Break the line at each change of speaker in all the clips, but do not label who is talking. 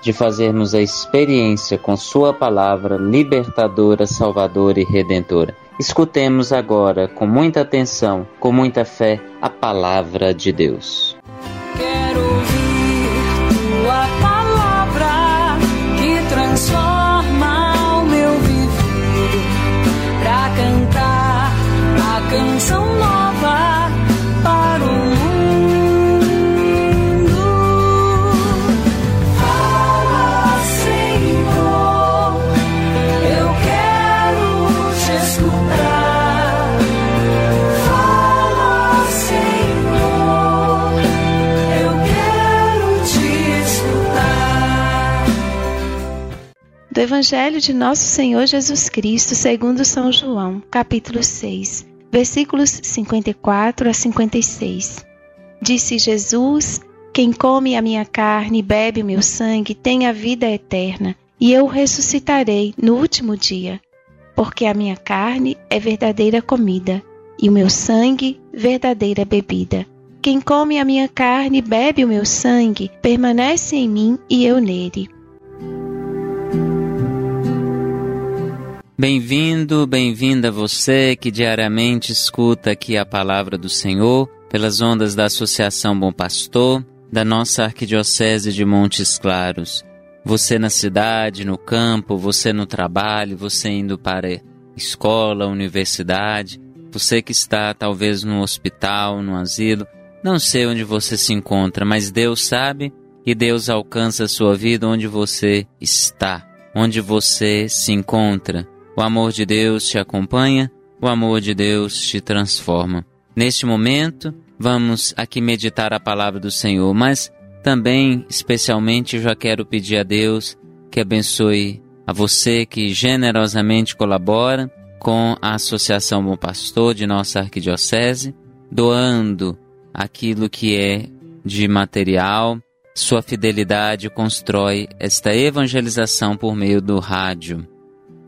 de fazermos a experiência com Sua palavra libertadora, salvadora e redentora. Escutemos agora, com muita atenção, com muita fé, a palavra de Deus.
Quero ouvir tua palavra que transforma o meu viver. Pra cantar a canção nova
Do Evangelho de Nosso Senhor Jesus Cristo, segundo São João, capítulo 6, versículos 54 a 56. Disse Jesus: Quem come a minha carne e bebe o meu sangue tem a vida eterna, e eu ressuscitarei no último dia. Porque a minha carne é verdadeira comida, e o meu sangue verdadeira bebida. Quem come a minha carne e bebe o meu sangue permanece em mim e eu nele.
Bem-vindo, bem-vinda você que diariamente escuta aqui a palavra do Senhor pelas ondas da Associação Bom Pastor, da nossa Arquidiocese de Montes Claros. Você na cidade, no campo, você no trabalho, você indo para escola, universidade, você que está talvez no hospital, no asilo, não sei onde você se encontra, mas Deus sabe e Deus alcança a sua vida onde você está, onde você se encontra. O amor de Deus te acompanha, o amor de Deus te transforma. Neste momento, vamos aqui meditar a palavra do Senhor, mas também, especialmente, já quero pedir a Deus que abençoe a você que generosamente colabora com a Associação Bom Pastor de nossa Arquidiocese, doando aquilo que é de material. Sua fidelidade constrói esta evangelização por meio do rádio.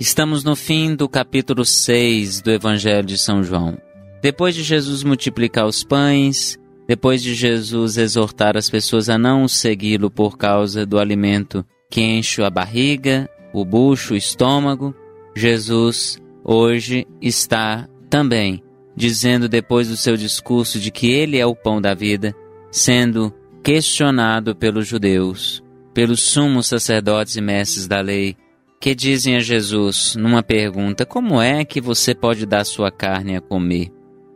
Estamos no fim do capítulo 6 do Evangelho de São João. Depois de Jesus multiplicar os pães, depois de Jesus exortar as pessoas a não segui-lo por causa do alimento que enche a barriga, o bucho, o estômago, Jesus hoje está também dizendo depois do seu discurso de que ele é o pão da vida, sendo questionado pelos judeus, pelos sumos sacerdotes e mestres da lei, que dizem a Jesus numa pergunta: Como é que você pode dar sua carne a comer?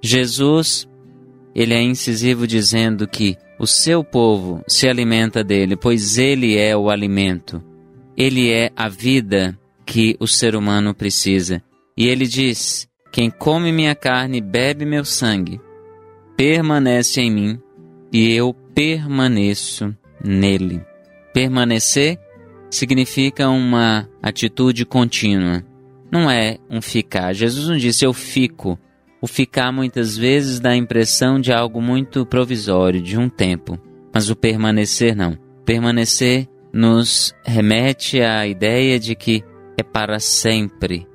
Jesus, ele é incisivo dizendo que o seu povo se alimenta dele, pois ele é o alimento. Ele é a vida que o ser humano precisa. E ele diz: Quem come minha carne e bebe meu sangue, permanece em mim e eu permaneço nele. Permanecer significa uma atitude contínua, não é um ficar. Jesus não disse eu fico. O ficar muitas vezes dá a impressão de algo muito provisório, de um tempo, mas o permanecer não. Permanecer nos remete à ideia de que é para sempre,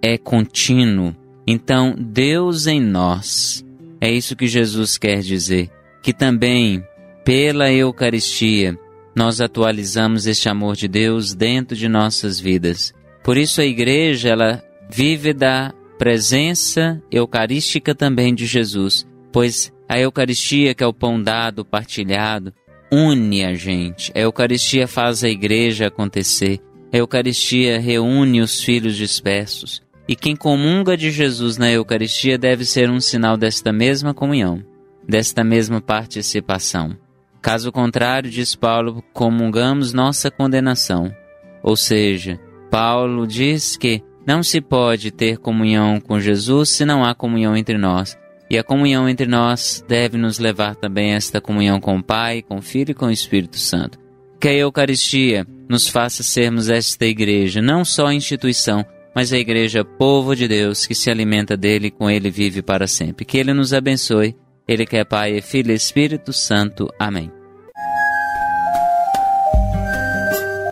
é contínuo, Então, Deus em nós, é isso que Jesus quer dizer, que também, pela Eucaristia, nós atualizamos este amor de Deus dentro de nossas vidas. Por isso a igreja, ela vive da presença eucarística também de Jesus, pois a Eucaristia, que é o pão dado, partilhado, une a gente. A Eucaristia faz a igreja acontecer. A Eucaristia reúne os filhos dispersos. E quem comunga de Jesus na Eucaristia deve ser um sinal desta mesma comunhão, desta mesma participação. Caso contrário, diz Paulo, comungamos nossa condenação. Ou seja, Paulo diz que não se pode ter comunhão com Jesus se não há comunhão entre nós. E a comunhão entre nós deve nos levar também a esta comunhão com o Pai, com o Filho e com o Espírito Santo. Que a Eucaristia nos faça sermos esta igreja, não só instituição, mas a igreja povo de Deus que se alimenta dele e com ele vive para sempre. Que ele nos abençoe. Ele que é Pai, Filho e Espírito Santo. Amém.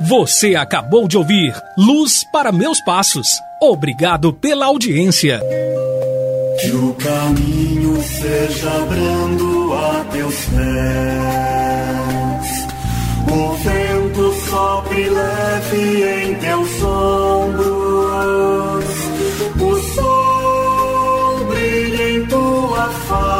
Você acabou de ouvir Luz para Meus Passos. Obrigado pela audiência.
Que o caminho seja brando a teus pés, o vento sopre leve em teus ombros, o sol brilha em tua face,